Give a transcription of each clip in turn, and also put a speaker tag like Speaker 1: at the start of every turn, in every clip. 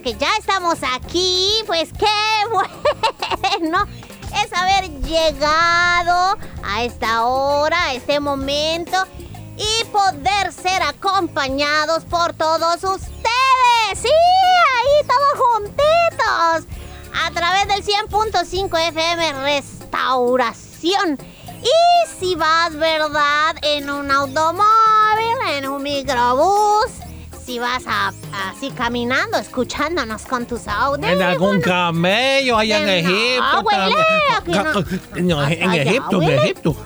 Speaker 1: que
Speaker 2: ya estamos aquí, pues qué bueno es haber llegado a esta hora, a este momento y poder ser acompañados por todos ustedes. Sí, ahí todos juntitos. A través del 100.5 FM Restauración. Y si vas, ¿verdad? En un automóvil, en un microbús, si vas a- así caminando, escuchándonos con tus audios.
Speaker 3: En algún camello allá en Egipto.
Speaker 2: no, aquí. No,
Speaker 3: en Egipto, en. Egipto.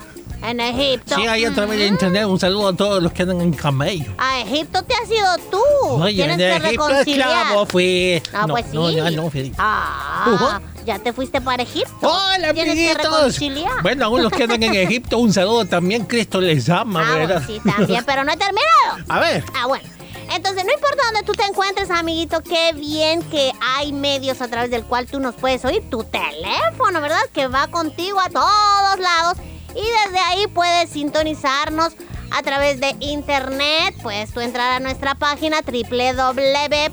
Speaker 2: En Egipto.
Speaker 3: Sí, ahí a través de
Speaker 2: Ujú.
Speaker 3: internet. Un saludo a todos los que andan en camello.
Speaker 2: A Egipto te has ido tú.
Speaker 3: Oye,
Speaker 2: Tienes
Speaker 3: en
Speaker 2: que
Speaker 3: Egipto
Speaker 2: reconciliar.
Speaker 3: esclavo fui.
Speaker 2: No, pues sí.
Speaker 3: No, ya no fui.
Speaker 2: Ah, ya te fuiste para Egipto.
Speaker 3: Hola,
Speaker 2: Tienes que
Speaker 3: amiguitos.
Speaker 2: reconciliar.
Speaker 3: Bueno, aún los que andan en Egipto, un saludo también. Cristo les ama,
Speaker 2: Ah,
Speaker 3: ¿verdad?
Speaker 2: bueno, sí, también, pero no he terminado.
Speaker 3: A ver.
Speaker 2: Ah, bueno. Entonces, no importa dónde tú te encuentres, amiguito, qué bien que hay medios a través del cual tú nos puedes oír. Tu teléfono, ¿verdad? Que va contigo a todos lados. Y desde ahí puedes sintonizarnos a través de internet. Puedes tú entrar a nuestra página www.elim.org.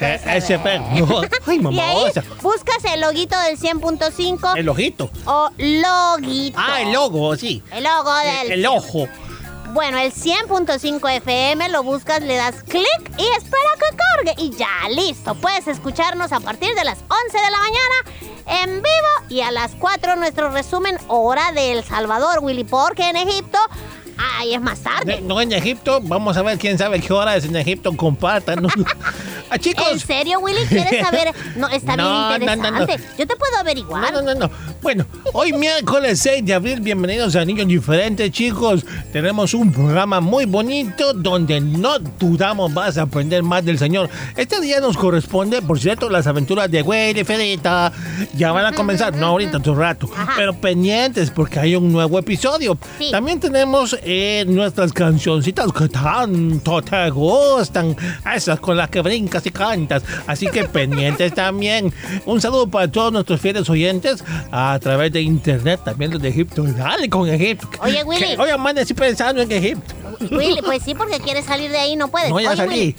Speaker 3: Eh, ese perro. Ay, mamosa.
Speaker 2: buscas el loguito del 100.5
Speaker 3: El ojito.
Speaker 2: o loguito.
Speaker 3: Ah, el logo, sí.
Speaker 2: El logo
Speaker 3: El,
Speaker 2: del
Speaker 3: el ojo.
Speaker 2: Bueno, el 100.5 FM lo buscas, le das clic y espera que cargue y ya listo. Puedes escucharnos a partir de las 11 de la mañana en vivo y a las 4 nuestro resumen hora de El Salvador, Willy, porque en Egipto ahí es más tarde.
Speaker 3: No en Egipto. Vamos a ver quién sabe qué hora es en Egipto. Compártanos. ah,
Speaker 2: ¿En
Speaker 3: chicos.
Speaker 2: serio, Willy? ¿Quieres saber? No, está
Speaker 3: No,
Speaker 2: bien
Speaker 3: no, no, no.
Speaker 2: interesante. Yo te puedo averiguar.
Speaker 3: No, no, no, no. Bueno, hoy miércoles 6 de abril, bienvenidos a Niños Diferentes, chicos. Tenemos un programa muy bonito donde no dudamos vas a aprender más del Señor. Este día nos corresponde, por cierto, las aventuras de Güey y Fedita. Ya van a comenzar, no ahorita, otro rato.
Speaker 2: Ajá.
Speaker 3: Pero pendientes porque hay un nuevo episodio.
Speaker 2: Sí.
Speaker 3: También tenemos eh, nuestras cancioncitas que tanto te gustan. Esas con las que brincas y cantas. Así que pendientes también. Un saludo para todos nuestros fieles oyentes a través de internet, también los de Egipto. Dale con Egipto.
Speaker 2: Oye, Willy.
Speaker 3: Que Hoy amanecí pensando en Egipto.
Speaker 2: Willy, pues sí, porque quieres salir de ahí, no puedes.
Speaker 3: No, ya
Speaker 2: Oye,
Speaker 3: salí.
Speaker 2: Willy,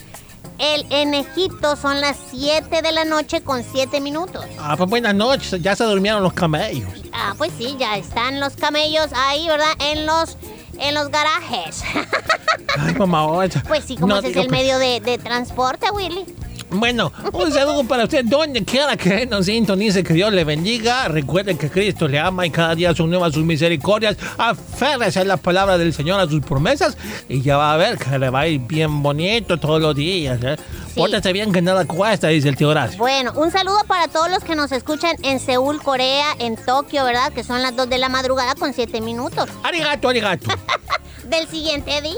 Speaker 2: el, en Egipto son las 7 de la noche con 7 minutos.
Speaker 3: Ah, pues buenas noches. Ya se durmieron los camellos.
Speaker 2: Ah, pues sí, ya están los camellos ahí, ¿verdad? En los, en los garajes.
Speaker 3: Ay, mamá, ocha.
Speaker 2: Pues sí, como
Speaker 3: No
Speaker 2: ese es el
Speaker 3: pues,
Speaker 2: medio de, de transporte, Willy.
Speaker 3: Bueno, un saludo para usted, donde quiera que nos sintonice, que Dios le bendiga. Recuerden que Cristo le ama y cada día son nuevas sus misericordias. Aférrese a la palabra del Señor, a sus promesas, y ya va a ver que le va a ir bien bonito todos los días. ¿eh?
Speaker 2: Sí.
Speaker 3: Pórtese bien que nada cuesta, dice el tío Horacio.
Speaker 2: Bueno, un saludo para todos los que nos escuchan en Seúl, Corea, en Tokio, ¿verdad? Que son las 2 de la madrugada con 7 minutos.
Speaker 3: Arigato, arigato.
Speaker 2: Del siguiente día.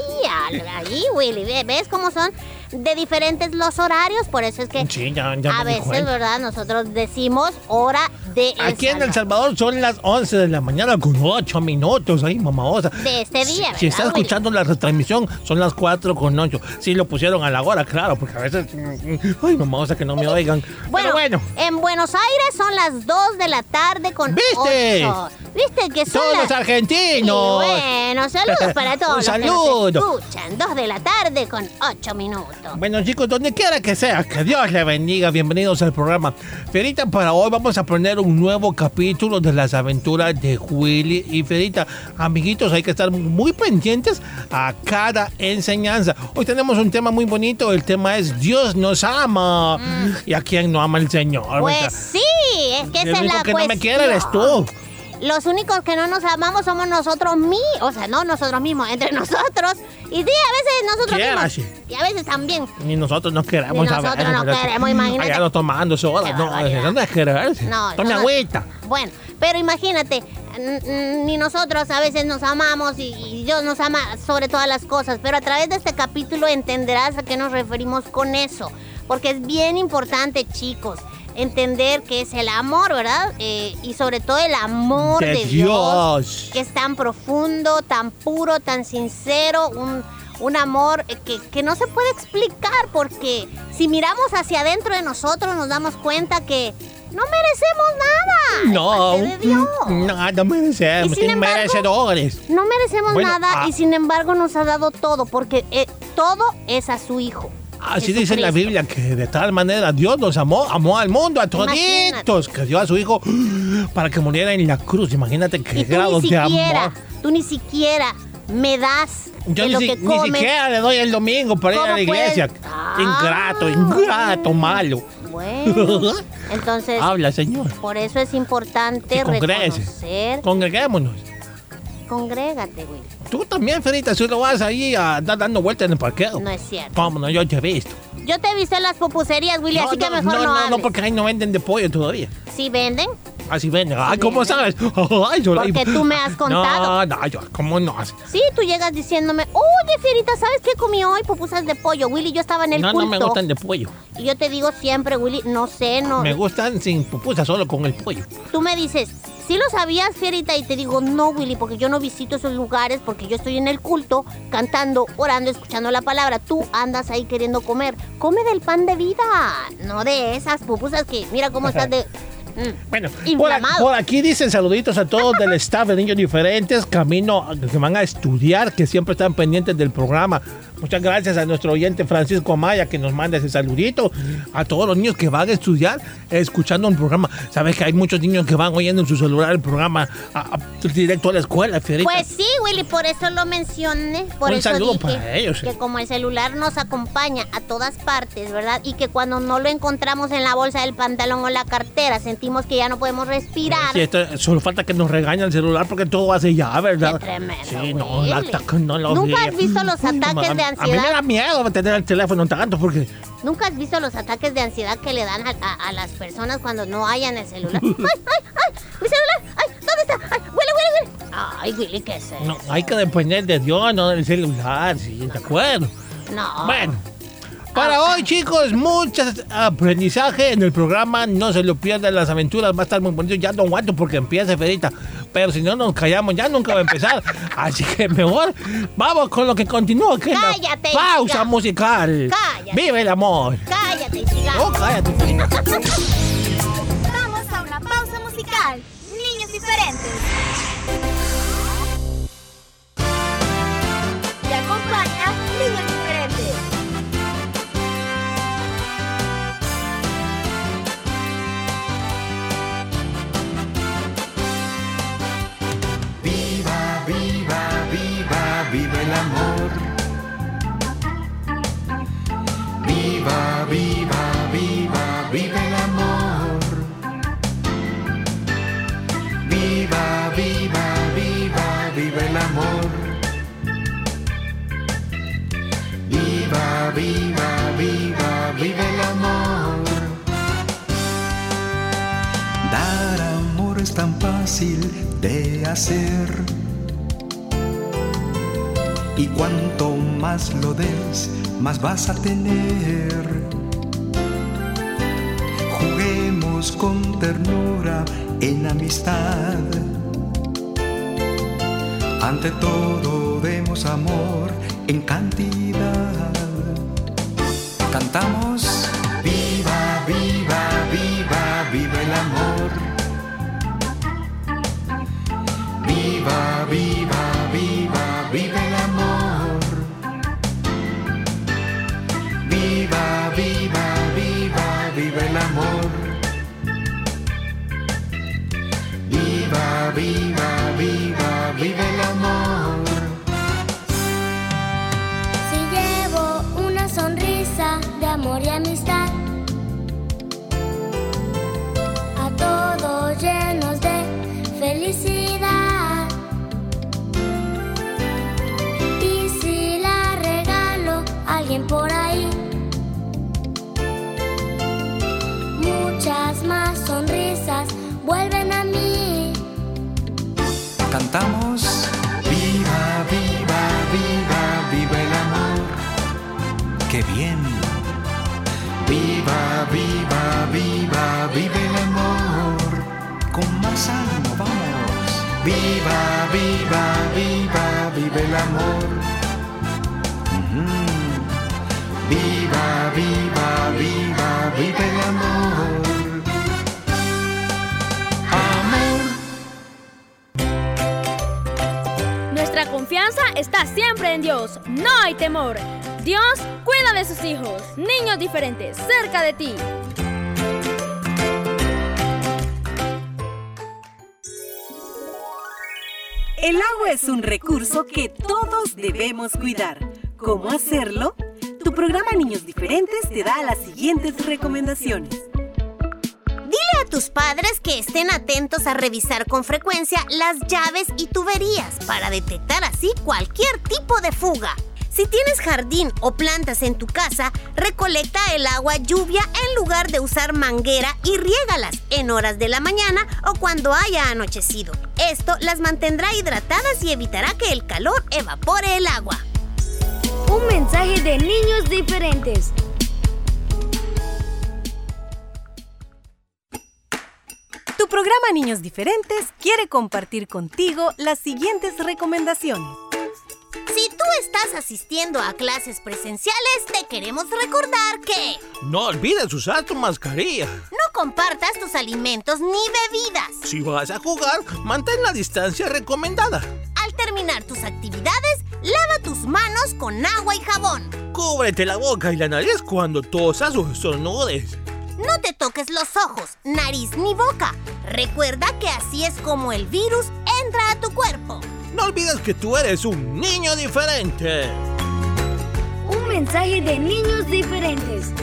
Speaker 2: Ahí, Willy, ¿ve- ¿ves cómo son de diferentes los horarios? Por eso es que
Speaker 3: Sí, ya, ya
Speaker 2: a veces. ¿verdad? Nosotros decimos hora de
Speaker 3: Aquí en El. Salvador son las 11 de la mañana con 8 minutos. Ay, mamosa.
Speaker 2: De este día,
Speaker 3: Si, si está
Speaker 2: ¿verdad, Willy?
Speaker 3: escuchando la retransmisión, son las 4 con 8. Sí, lo pusieron a la hora, claro, porque a veces. mm, Ay, mamosa, que no me oigan.
Speaker 2: Bueno,
Speaker 3: Pero bueno,
Speaker 2: en Buenos Aires son las 2 de la tarde con
Speaker 3: ¿Viste?
Speaker 2: 8. ¿Viste que son
Speaker 3: todos
Speaker 2: las...
Speaker 3: los argentinos.
Speaker 2: Y bueno, saludos para todos
Speaker 3: Un
Speaker 2: los que
Speaker 3: saludo.
Speaker 2: nos escuchan. 2 de la tarde con 8 minutos.
Speaker 3: Bueno, chicos, donde quiera que sea, que Dios le bendiga. Bienvenidos al programa. Fierita, para hoy vamos a poner un nuevo capítulo de las aventuras de Willy y Fierita. Amiguitos, hay que estar muy pendientes a cada enseñanza. Hoy tenemos un tema muy bonito. El tema es Dios nos ama. ¿Y a quién no ama el Señor?
Speaker 2: Mm. Pues
Speaker 3: ¿verdad?
Speaker 2: sí, es que
Speaker 3: el
Speaker 2: esa es
Speaker 3: único
Speaker 2: la
Speaker 3: que no me quiere eres tú.
Speaker 2: Los únicos que no nos amamos somos nosotros mismos. O sea, no nosotros mismos, entre nosotros. Y sí, a veces nosotros mismos. Y a veces también.
Speaker 3: Ni nosotros nos queremos
Speaker 2: Ni nosotros
Speaker 3: saber,
Speaker 2: nos queremos, imagínate.
Speaker 3: Allá no tomando soda.
Speaker 2: Qué
Speaker 3: No, no es quererse.
Speaker 2: No,
Speaker 3: Tome agüita.
Speaker 2: Bueno, pero imagínate, ni nosotros a veces nos amamos y, y Dios nos ama sobre todas las cosas, pero a través de este capítulo entenderás a qué nos referimos con eso, porque es bien importante, chicos, entender que es el amor, ¿verdad? Eh, y sobre todo el amor
Speaker 3: De
Speaker 2: de, Dios,
Speaker 3: Dios.
Speaker 2: que es tan profundo, tan puro, tan sincero, un, un amor que, que no se puede explicar, porque si miramos hacia adentro de nosotros nos damos cuenta que no merecemos nada.
Speaker 3: No, nada merecemos,
Speaker 2: Y sin embargo-
Speaker 3: merecedores.
Speaker 2: No merecemos
Speaker 3: Bueno,
Speaker 2: nada
Speaker 3: ah.
Speaker 2: y sin embargo nos ha dado todo, porque eh, todo es a su Hijo.
Speaker 3: Así dice la. Biblia que de tal manera Dios nos amó, amó al mundo, a toditos, que dio a su hijo para que muriera en la cruz. Imagínate qué
Speaker 2: Y tú
Speaker 3: grado
Speaker 2: ni
Speaker 3: de amor.
Speaker 2: tú ni siquiera me das
Speaker 3: Yo ni,
Speaker 2: lo
Speaker 3: si- ni siquiera le doy el domingo para ir a
Speaker 2: ¿Cómo
Speaker 3: la iglesia.
Speaker 2: puedes? Ah.
Speaker 3: Ingrato, ingrato, malo.
Speaker 2: Bueno, entonces
Speaker 3: Habla, Señor.
Speaker 2: por eso es importante reconocer.
Speaker 3: Congreguémonos.
Speaker 2: Congrégate, güey.
Speaker 3: Tú también, Ferita, si lo vas ahí a andar dando vueltas en el parqueo.
Speaker 2: No es cierto.
Speaker 3: ¿Cómo no? Yo te he visto.
Speaker 2: Yo te he visto en las pupuserías, Willy, así que mejor no,
Speaker 3: no, no,
Speaker 2: hables.
Speaker 3: no, porque ahí no venden de pollo todavía.
Speaker 2: ¿Sí venden?
Speaker 3: Así venden. Ay, ¿cómo sabes? Ay, yo
Speaker 2: Porque tú me has contado.
Speaker 3: No, no, yo, ¿cómo no?
Speaker 2: Sí, tú llegas diciéndome, oye, Fierita, ¿sabes qué comí hoy? Pupusas de pollo. Willy, yo estaba en el
Speaker 3: No,
Speaker 2: culto.
Speaker 3: no me gustan de pollo.
Speaker 2: Y yo te digo siempre, Willy, no sé, no.
Speaker 3: Me gustan sin pupusa, solo con el pollo.
Speaker 2: Tú me dices, ¿sí lo sabías, Fierita? Y te digo, no, Willy, porque yo no visito esos lugares, porque yo estoy en el culto, cantando, orando, escuchando la palabra. Tú andas ahí queriendo comer. Come del pan de vida, no de esas pupusas que, mira cómo estás de... Mm.
Speaker 3: Bueno, por, por aquí dicen saluditos a todos del staff de Niños Diferentes, camino que van a estudiar, que siempre están pendientes del programa. Muchas gracias a nuestro oyente Francisco Amaya que nos manda ese saludito. A todos los niños que van a estudiar escuchando un programa. Sabes que hay muchos niños que van oyendo en su celular el programa a- a- directo a la escuela, Fierita.
Speaker 2: Pues sí, Willy, por eso lo mencioné. Por
Speaker 3: Un
Speaker 2: eso
Speaker 3: saludo
Speaker 2: dije
Speaker 3: para ellos.
Speaker 2: que como el celular nos acompaña a todas partes, ¿verdad? Y que cuando no lo encontramos en la bolsa del pantalón o la cartera, sentimos que ya no podemos respirar.
Speaker 3: Sí, esto- solo falta que nos regañe el celular porque todo hace ya, ¿verdad?
Speaker 2: Qué tremendo,
Speaker 3: Sí, no, no lo
Speaker 2: ¿Nunca has
Speaker 3: vi.
Speaker 2: visto los
Speaker 3: Uy,
Speaker 2: ataques
Speaker 3: ma- A mí me da miedo tener el teléfono tanto porque...
Speaker 2: ¿Nunca has visto los ataques de ansiedad que le dan a, a- a las personas cuando no hayan el celular? ¡Ay, ay, ay! ¡Mi celular! ¡Ay! ¿Dónde está? ¡Ay! ¡Huele, huele, huele! ¡Ay, Willy, qué es eso?
Speaker 3: No, hay que depender de Dios, no del celular, sí, de acuerdo.
Speaker 2: No.
Speaker 3: Bueno, para hoy, chicos, mucho aprendizaje en el programa. No se lo pierdan las aventuras. Va a estar muy bonito. Ya no aguanto porque empieza Ferita. Pero si no nos callamos, ya nunca va a empezar. Así que mejor vamos con lo que continúa. Que es la
Speaker 2: Cállate,
Speaker 3: pausa musical.
Speaker 2: Cállate.
Speaker 3: Vive el amor.
Speaker 2: ¡Cállate! diga.
Speaker 3: Oh, cállate, Felina.
Speaker 4: más lo des, más vas a tener. Juguemos con ternura en amistad. Ante todo demos amor en cantidad. Con más ánimo, vamos. Viva, viva, viva, viva el amor. Viva, viva, viva, viva el amor. Amor.
Speaker 5: Nuestra confianza está siempre en Dios. No hay temor. Dios cuida de sus hijos, niños diferentes, cerca de ti.
Speaker 6: El agua es un recurso que todos debemos cuidar. ¿Cómo hacerlo? Tu programa Niños Diferentes te da las siguientes recomendaciones.
Speaker 2: Dile a tus padres que estén atentos a revisar con frecuencia las llaves y tuberías para detectar así cualquier tipo de fuga. Si tienes jardín o plantas en tu casa, recolecta el agua lluvia en lugar de usar manguera y riégalas en horas de la mañana o cuando haya anochecido. Esto las mantendrá hidratadas y evitará que el calor evapore el agua.
Speaker 5: Un mensaje de niños diferentes.
Speaker 6: Tu programa Niños Diferentes quiere compartir contigo las siguientes recomendaciones.
Speaker 2: Si tú estás asistiendo a clases presenciales, te queremos recordar que
Speaker 3: No olvides usar tu mascarilla.
Speaker 2: no compartas tus alimentos ni bebidas.
Speaker 3: Si vas a jugar, mantén la distancia recomendada.
Speaker 2: Al terminar tus actividades, lava tus manos con agua y jabón.
Speaker 3: Cúbrete la boca y la nariz cuando tosas o estornudes.
Speaker 2: No te toques los ojos, nariz ni boca. Recuerda que así es como el virus entra a tu cuerpo.
Speaker 3: No olvides que tú eres un niño diferente.
Speaker 5: Un mensaje de niños diferentes.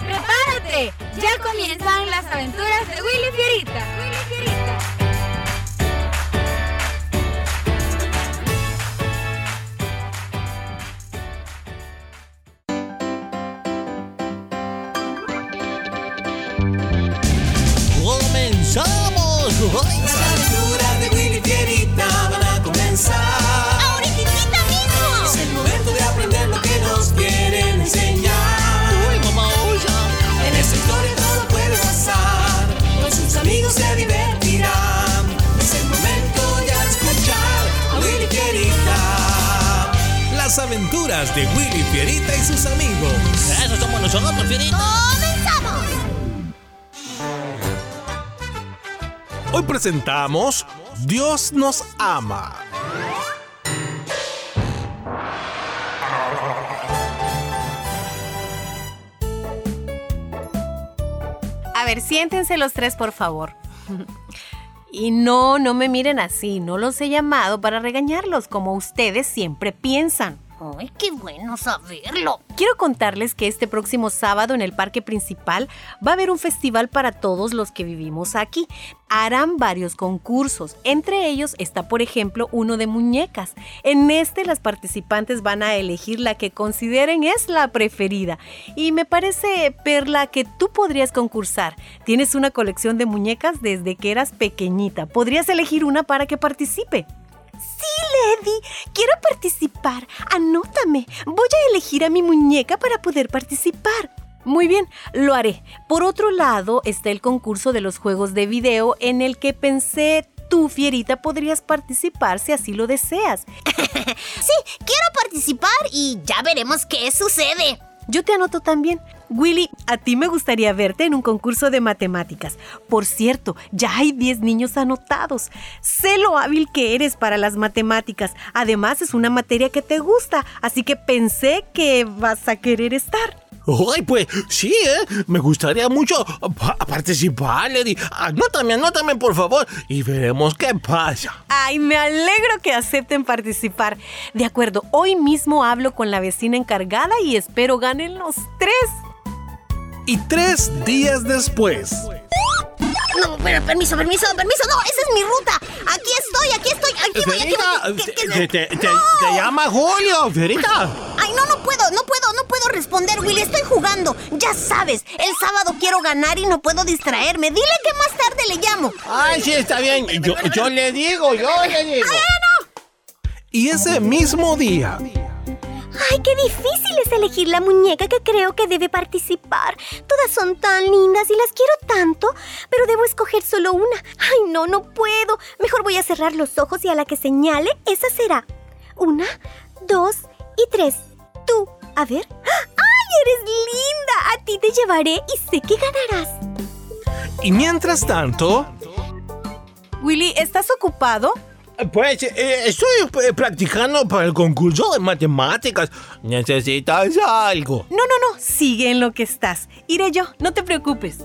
Speaker 7: ¡Prepárate! Ya comienzan las aventuras de Willy Fierita. Willy Fierita.
Speaker 8: De Willy Fierita y sus amigos.
Speaker 9: Eso somos nosotros, Fierita.
Speaker 2: ¡Comenzamos!
Speaker 8: Hoy presentamos Dios nos ama.
Speaker 6: A ver, siéntense los tres, por favor. Y no, no me miren así, no los he llamado para regañarlos como ustedes siempre piensan.
Speaker 2: ¡Ay, qué bueno saberlo!
Speaker 6: Quiero contarles que este próximo sábado en el parque principal va a haber un festival para todos los que vivimos aquí. Harán varios concursos. Entre ellos está, por ejemplo, uno de muñecas. En este las participantes van a elegir la que consideren es la preferida. Y me parece, Perla, que tú podrías concursar. Tienes una colección de muñecas desde que eras pequeñita. Podrías elegir una para que participe.
Speaker 10: Sí, Lady, quiero participar. Anótame. Voy a elegir a mi muñeca para poder participar.
Speaker 6: Muy bien, lo haré. Por otro lado está el concurso de los juegos de video en el que pensé tú, Fierita, podrías participar si así lo deseas.
Speaker 2: Sí, quiero participar y ya veremos qué sucede.
Speaker 6: Yo te anoto también. Willy, a ti me gustaría verte en un concurso de matemáticas. Por cierto, ya hay 10 niños anotados. Sé lo hábil que eres para las matemáticas. Además, es una materia que te gusta, así que pensé que vas a querer estar.
Speaker 3: Ay, pues sí, ¿eh? Me gustaría mucho pa- participar, Lady. Anótame, anótame, por favor, y veremos qué pasa.
Speaker 6: Ay, me alegro que acepten participar. De acuerdo, hoy mismo hablo con la vecina encargada y espero ganen los tres.
Speaker 8: Y tres días después.
Speaker 2: No, pero permiso, permiso, permiso. No, esa es mi ruta. Aquí estoy, aquí estoy. Aquí voy, aquí
Speaker 3: Fierita,
Speaker 2: voy. ¿Qué- qué-
Speaker 3: te, te- te-
Speaker 2: ¡No!
Speaker 3: te llama Julio, Fierita.
Speaker 2: Ay, no, no puedo, no puedo, no puedo responder, Willy. Estoy jugando. Ya sabes, el sábado quiero ganar y no puedo distraerme. Dile que más tarde le llamo.
Speaker 3: Ay, sí, está bien. Yo, yo le digo, yo le digo.
Speaker 8: Y ese mismo día,
Speaker 10: Ay, qué difícil es elegir la muñeca que creo que debe participar. Todas son tan lindas y las quiero tanto, pero debo escoger solo una. Ay, no, no puedo. Mejor voy a cerrar los ojos y a la que señale, esa será. Una, dos y tres. Tú, a ver. ¡Ay, eres linda! A ti te llevaré y sé que ganarás.
Speaker 8: y mientras tanto,
Speaker 6: Willy, ¿estás ocupado?
Speaker 3: Pues eh, estoy eh, practicando para el concurso de matemáticas. ¿Necesitas algo?
Speaker 6: No, no, no. Sigue en lo que estás. Iré yo, no te preocupes.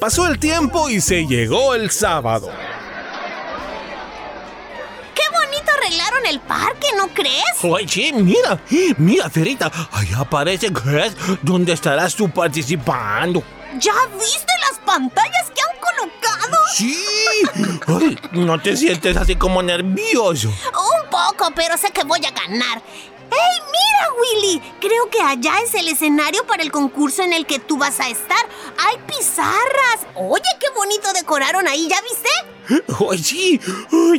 Speaker 8: pasó el tiempo y se llegó el sábado.
Speaker 2: Qué bonito arreglaron el parque, ¿no crees?
Speaker 3: Ay, sí, mira, mira, Fierita, allá parece que es donde estarás tú participando.
Speaker 2: ¿Ya viste las pantallas que han colocado?
Speaker 3: Sí. Ay, no te sientes así como nervioso.
Speaker 2: Un poco, pero sé que voy a ganar. ¡Ey, mira, Willy! Creo que allá es el escenario para el concurso en el que tú vas a estar. ¡Hay pizarras! Oye, qué bonito decoraron ahí, ¿ya viste?
Speaker 3: Ay, sí,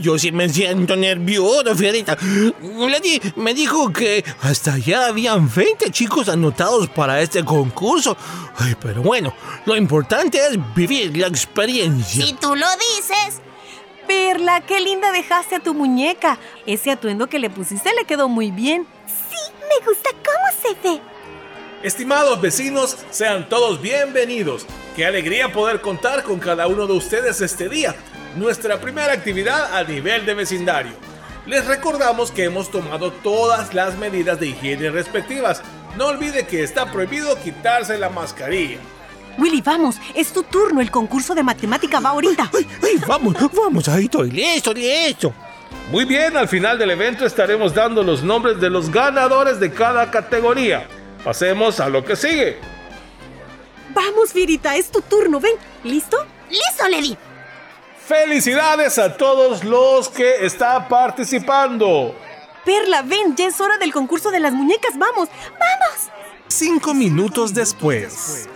Speaker 3: yo sí me siento nervioso, Fierita. Lady me dijo que hasta allá habían 20 chicos anotados para este concurso. Ay, pero bueno, lo importante es vivir la experiencia.
Speaker 2: Si tú lo dices.
Speaker 6: Perla, qué linda dejaste a tu muñeca. Ese atuendo que le pusiste le quedó muy bien.
Speaker 10: Me gusta cómo se ve.
Speaker 8: Estimados vecinos, sean todos bienvenidos. Qué alegría poder contar con cada uno de ustedes este día, nuestra primera actividad a nivel de vecindario. Les recordamos que hemos tomado todas las medidas de higiene respectivas. No olvide que está prohibido quitarse la mascarilla.
Speaker 6: Willy, vamos, es tu turno. El concurso de matemática va ahorita.
Speaker 3: Ay, ay, vamos, vamos, ahí estoy listo, listo.
Speaker 8: Muy bien, al final del evento estaremos dando los nombres de los ganadores de cada categoría. Pasemos a lo que sigue.
Speaker 6: Vamos, Virita, es tu turno. Ven, ¿listo?
Speaker 2: ¡Listo, Lady!
Speaker 8: Felicidades a todos los que están participando.
Speaker 6: Perla, ven, ya es hora del concurso de las muñecas. Vamos, vamos.
Speaker 8: Cinco minutos después.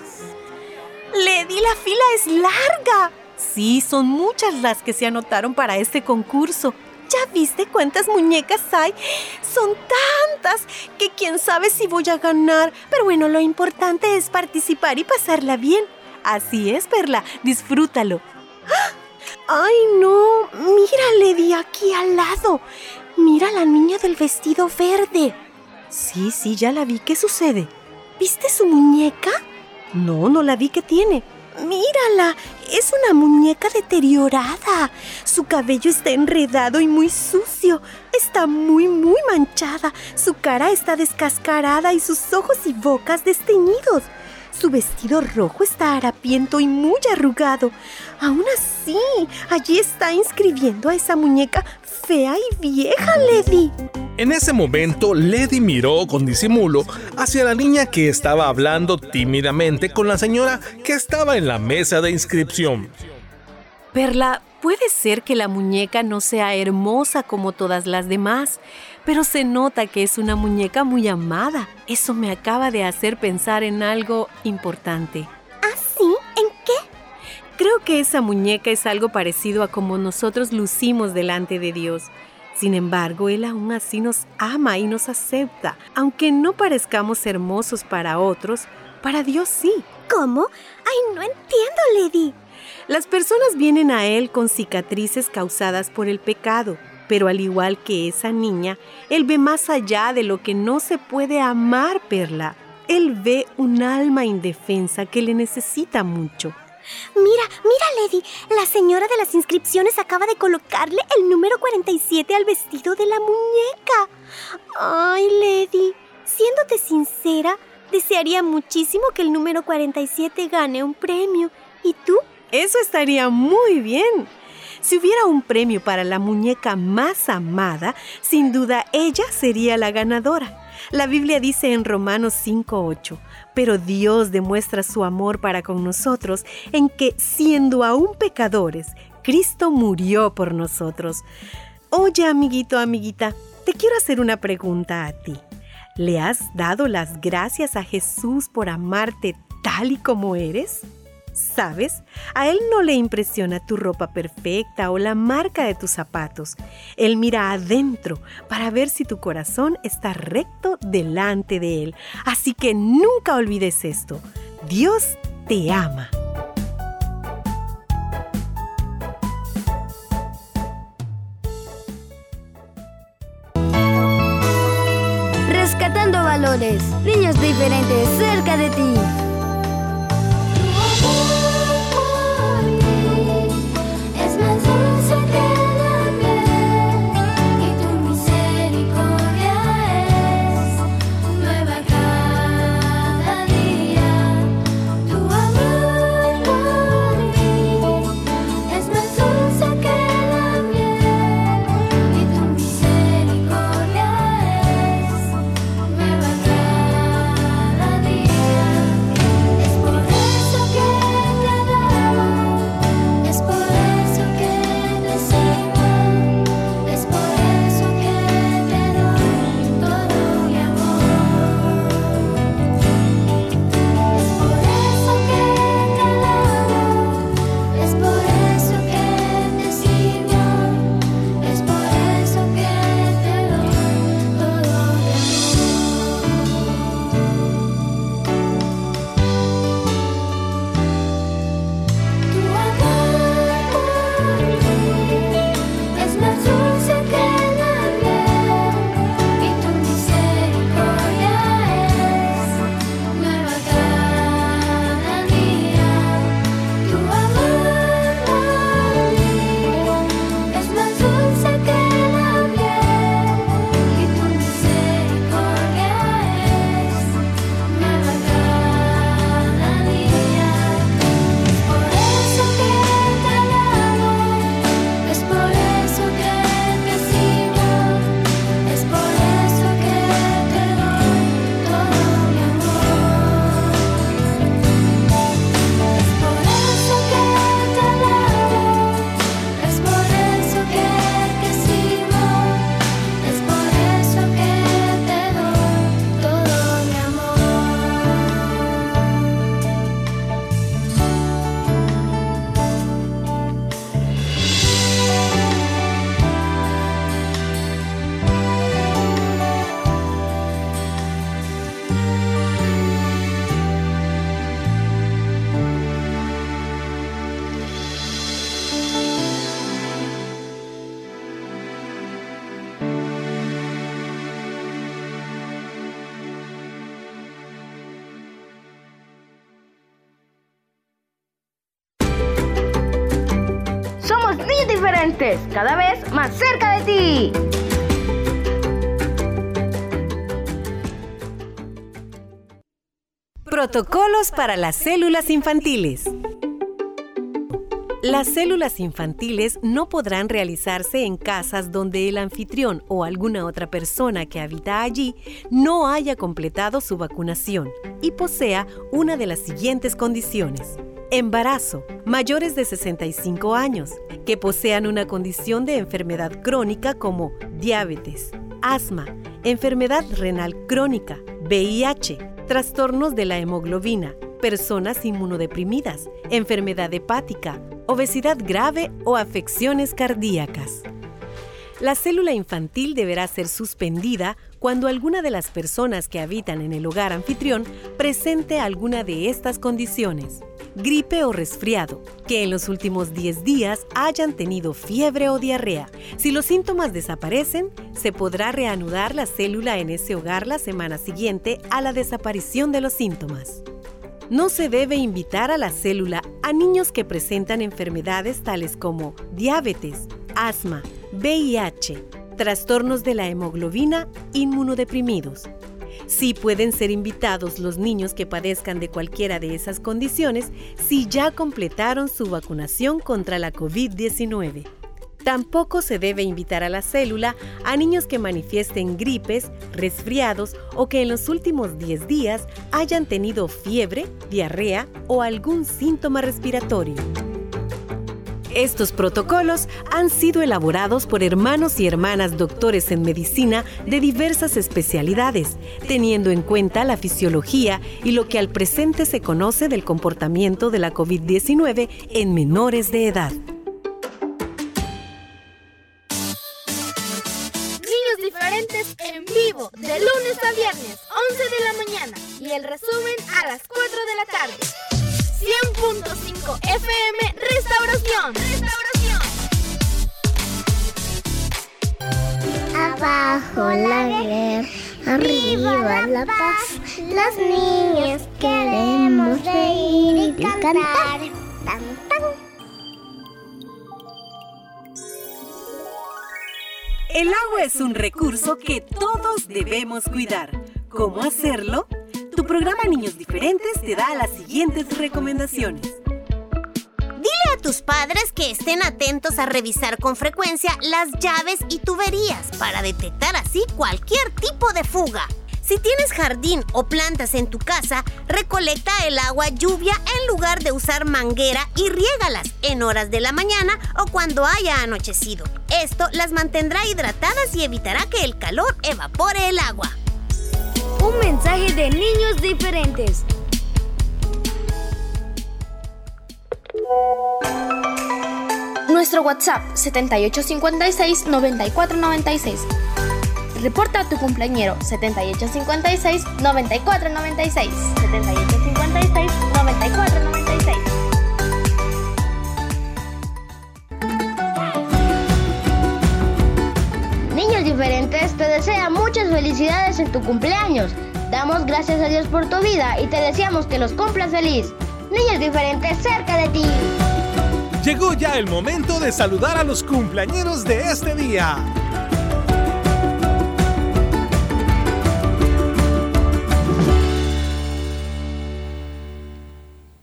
Speaker 10: Lady, la fila es larga.
Speaker 6: Sí, son muchas las que se anotaron para este concurso.
Speaker 10: ¿Ya viste cuántas muñecas hay? Son tantas que quién sabe si voy a ganar. Pero bueno, lo importante es participar y pasarla bien.
Speaker 6: Así es, Perla, disfrútalo.
Speaker 10: ¡Ay, no! Mira, Lady, aquí al lado. Mira a la niña del vestido verde.
Speaker 6: Sí, sí, ya la vi. ¿Qué sucede? ¿Viste su muñeca? No, no la vi. ¿Qué tiene? Mírala, es una muñeca deteriorada. Su cabello está enredado y muy sucio. Está muy, muy manchada. Su cara está descascarada y sus ojos y bocas desteñidos. Su vestido rojo está harapiento y muy arrugado. Aún así, allí está inscribiendo a esa muñeca fea y vieja, Lady.
Speaker 8: En ese momento, Lady miró con disimulo hacia la niña que estaba hablando tímidamente con la señora que estaba en la mesa de inscripción.
Speaker 6: Perla, puede ser que la muñeca no sea hermosa como todas las demás, pero se nota que es una muñeca muy amada. Eso me acaba de hacer pensar en algo importante.
Speaker 10: ¿Ah, sí? ¿En qué?
Speaker 6: Creo que esa muñeca es algo parecido a como nosotros lucimos delante de Dios. Sin embargo, Él aún así nos ama y nos acepta. Aunque no parezcamos hermosos para otros, para Dios sí.
Speaker 10: ¿Cómo? Ay, no entiendo, Lady.
Speaker 6: Las personas vienen a Él con cicatrices causadas por el pecado, pero al igual que esa niña, Él ve más allá de lo que no se puede amar, Perla. Él ve un alma indefensa que le necesita mucho.
Speaker 10: Mira, mira, Lady. La señora de las inscripciones acaba de colocarle el número 47 al vestido de la muñeca. Ay, Lady. Siéndote sincera, desearía muchísimo que el número 47 gane un premio. ¿Y tú?
Speaker 6: Eso estaría muy bien. Si hubiera un premio para la muñeca más amada, sin duda ella sería la ganadora. La Biblia dice en Romanos 5:8, pero Dios demuestra su amor para con nosotros en que, siendo aún pecadores, Cristo murió por nosotros. Oye, amiguito, amiguita, te quiero hacer una pregunta a ti. ¿Le has dado las gracias a Jesús por amarte tal y como eres? ¿Sabes? A Él no le impresiona tu ropa perfecta o la marca de tus zapatos. Él mira adentro para ver si tu corazón está recto delante de Él. Así que nunca olvides esto. Dios te ama.
Speaker 7: Rescatando valores, niños diferentes cerca de ti.
Speaker 6: Para las células infantiles. Las células infantiles no podrán realizarse en casas donde el anfitrión o alguna otra persona que habita allí no haya completado su vacunación y posea una de las siguientes condiciones. Embarazo, mayores de 65 años, que posean una condición de enfermedad crónica como diabetes, asma, enfermedad renal crónica, VIH, trastornos de la hemoglobina, personas inmunodeprimidas, enfermedad hepática, obesidad grave o afecciones cardíacas. La célula infantil deberá ser suspendida cuando alguna de las personas que habitan en el hogar anfitrión presente alguna de estas condiciones. Gripe o resfriado, que en los últimos 10 días hayan tenido fiebre o diarrea. Si los síntomas desaparecen, se podrá reanudar la célula en ese hogar la semana siguiente a la desaparición de los síntomas. No se debe invitar a la célula a niños que presentan enfermedades tales como diabetes, asma, VIH, trastornos de la hemoglobina, inmunodeprimidos. Sí pueden ser invitados los niños que padezcan de cualquiera de esas condiciones si ya completaron su vacunación contra la COVID-19. Tampoco se debe invitar a la célula a niños que manifiesten gripes, resfriados o que en los últimos 10 días hayan tenido fiebre, diarrea o algún síntoma respiratorio. Estos protocolos han sido elaborados por hermanos y hermanas doctores en medicina de diversas especialidades, teniendo en cuenta la fisiología y lo que al presente se conoce del comportamiento de la COVID-19 en menores de edad.
Speaker 5: Niños diferentes en vivo, de lunes a viernes, 11 de la mañana. Y el resumen a las 4 de la tarde. 100.5 FM Restauración. Restauración.
Speaker 7: Abajo la guerra, arriba la paz. Los niños queremos reír y cantar. Tan, tan.
Speaker 6: El agua es un recurso que todos debemos cuidar. ¿Cómo hacerlo? Tu programa Niños Diferentes te da las siguientes recomendaciones.
Speaker 2: Dile a tus padres que estén atentos a revisar con frecuencia las llaves y tuberías para detectar así cualquier tipo de fuga. Si tienes jardín o plantas en tu casa, recolecta el agua lluvia en lugar de usar manguera y riégalas en horas de la mañana o cuando haya anochecido. Esto las mantendrá hidratadas y evitará que el calor evapore el agua.
Speaker 5: Un mensaje de niños diferentes.
Speaker 11: Nuestro WhatsApp 7856-9496. Reporta a tu cumpleañero 7856-9496. 7856-9496.
Speaker 12: Te desea muchas felicidades en tu cumpleaños. Damos gracias a Dios por tu vida y te deseamos que los cumplas feliz. Niños diferentes cerca de ti.
Speaker 8: Llegó ya el momento de saludar a los cumpleañeros de este día.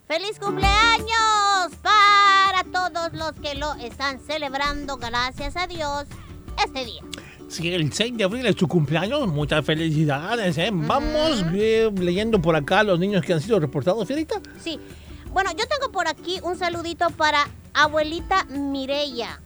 Speaker 2: ¡Feliz cumpleaños! Para todos los que lo están celebrando, gracias a Dios, este día.
Speaker 3: Si el 6 de abril es tu cumpleaños, muchas felicidades. ¿eh? Vamos eh, leyendo por acá los niños que han sido reportados, Fierita.
Speaker 2: Sí. Bueno, yo tengo por aquí un saludito para abuelita Mireya.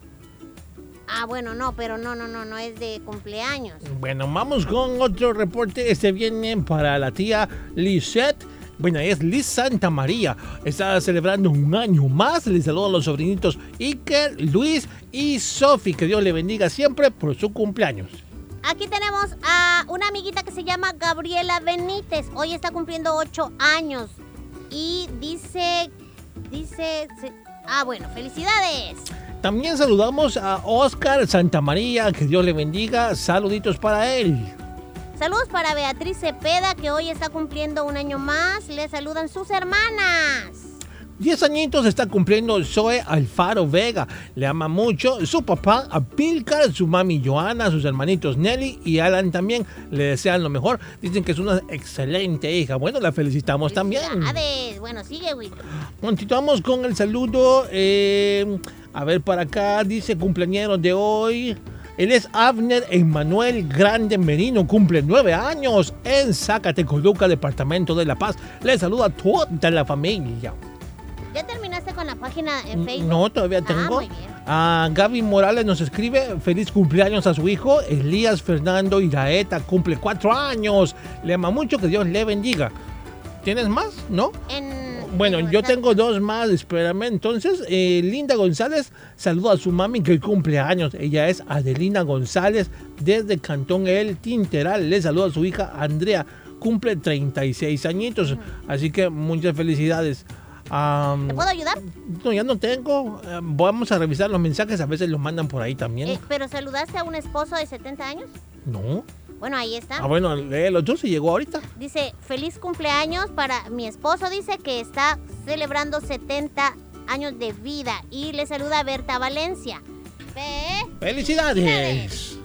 Speaker 2: Ah, bueno, no, pero no, no, no, no es de cumpleaños.
Speaker 3: Bueno, vamos con otro reporte. Este viene para la tía Lisette. Bueno, es Liz Santa María. Está celebrando un año más. Les saludo a los sobrinitos Iker, Luis y Sofi. Que Dios le bendiga siempre por su cumpleaños.
Speaker 2: Aquí tenemos a una amiguita que se llama Gabriela Benítez. Hoy está cumpliendo 8 años. Y dice, dice, se- ah, bueno, felicidades.
Speaker 3: También saludamos a Oscar Santa María. Que Dios le bendiga. Saluditos para él.
Speaker 2: Saludos para Beatriz Cepeda, que hoy está cumpliendo un año más. Le saludan sus hermanas. 10 añitos está cumpliendo Zoe Alfaro Vega. Le ama mucho su papá Apilcar, su mami Joana, sus hermanitos Nelly y Alan también. Le desean lo mejor. Dicen que es una excelente hija. Bueno, la felicitamos también.
Speaker 3: Bueno, sigue, Will.
Speaker 2: Continuamos con el saludo. eh, a ver, para acá dice cumpleaños de hoy. Él es Abner Emanuel Grande Merino, cumple nueve años en Zacatecoluca, departamento de La Paz. Le saluda a toda la familia.
Speaker 3: ¿Ya terminaste con la página en Facebook?
Speaker 2: No, todavía
Speaker 3: Ah,
Speaker 2: tengo. Ah, Gaby Morales nos escribe feliz cumpleaños a su hijo. Elías Fernando Iraeta cumple cuatro años. Le ama mucho, que Dios le bendiga. ¿Tienes más? ¿No?
Speaker 3: En-
Speaker 2: Bueno,
Speaker 3: en
Speaker 2: yo tengo dos más, espérame. Entonces, eh, Linda González saluda a su mami que hoy cumple años. Ella es Adelina González desde Cantón El Tinteral. Le saluda a su hija Andrea, cumple 36 añitos. Así que muchas felicidades. Am,
Speaker 3: ¿Te puedo ayudar?
Speaker 2: no, ya no tengo. Vamos a revisar los mensajes, a veces los mandan por ahí también.
Speaker 3: Eh, ¿Pero saludaste a un esposo de 70 años?
Speaker 2: No.
Speaker 3: Bueno, ahí está.
Speaker 2: Ah, bueno, léelo tú si llegó ahorita.
Speaker 3: Dice, feliz cumpleaños para mi esposo. Dice que está celebrando 70 años de vida. Y le saluda Berta Valencia. Ve.
Speaker 2: ¡Felicidades!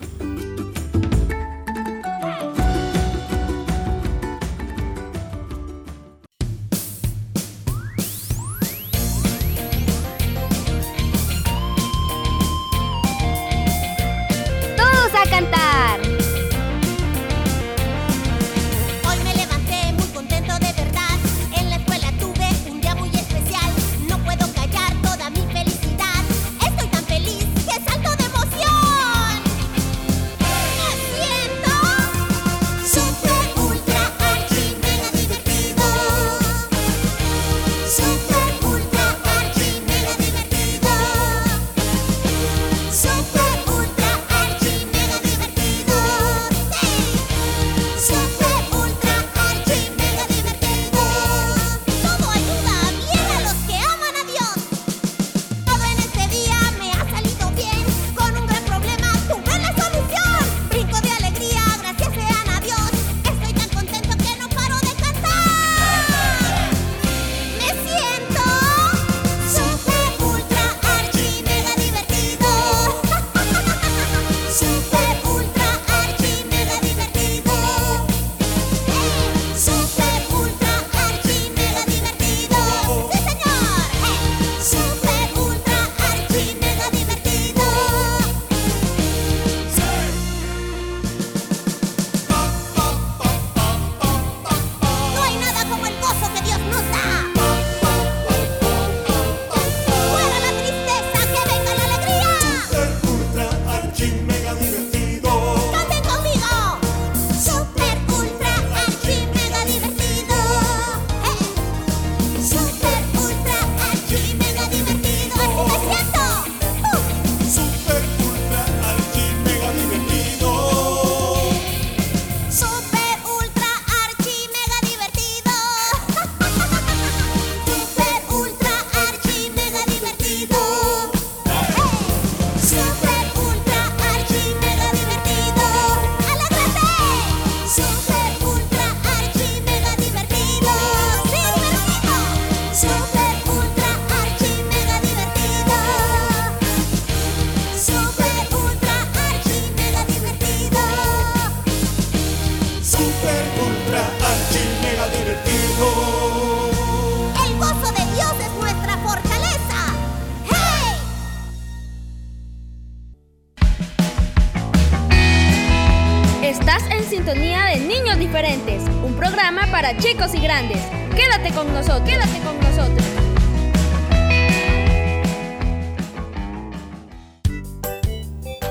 Speaker 13: Con
Speaker 5: nosotros, quédate con nosotros.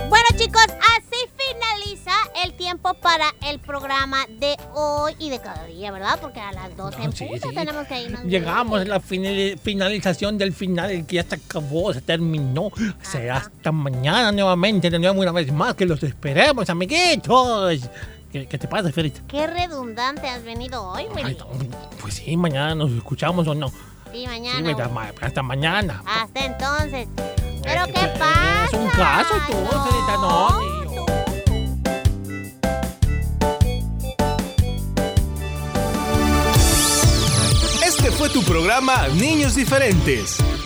Speaker 3: Bueno, chicos, así finaliza el tiempo para el programa de hoy y de cada día, ¿verdad? Porque a las 12 en
Speaker 2: sí,
Speaker 3: punto
Speaker 2: sí.
Speaker 3: tenemos que irnos.
Speaker 2: Llegamos a la finali- finalización del final, el que ya se acabó, se terminó. Será hasta mañana nuevamente, de nuevo una vez más, que los esperemos, amiguitos. ¿Qué, qué te pasa, Ferita?
Speaker 3: Qué redundante has venido hoy, Willy.
Speaker 2: Pues sí, mañana nos escuchamos o no.
Speaker 3: Sí,
Speaker 2: Sí,
Speaker 3: mañana.
Speaker 2: Ma- hasta mañana.
Speaker 3: Hasta entonces. ¿Pero qué pasa?
Speaker 2: Es un caso tú, Ferita, no.
Speaker 8: Este fue tu programa Niños Diferentes.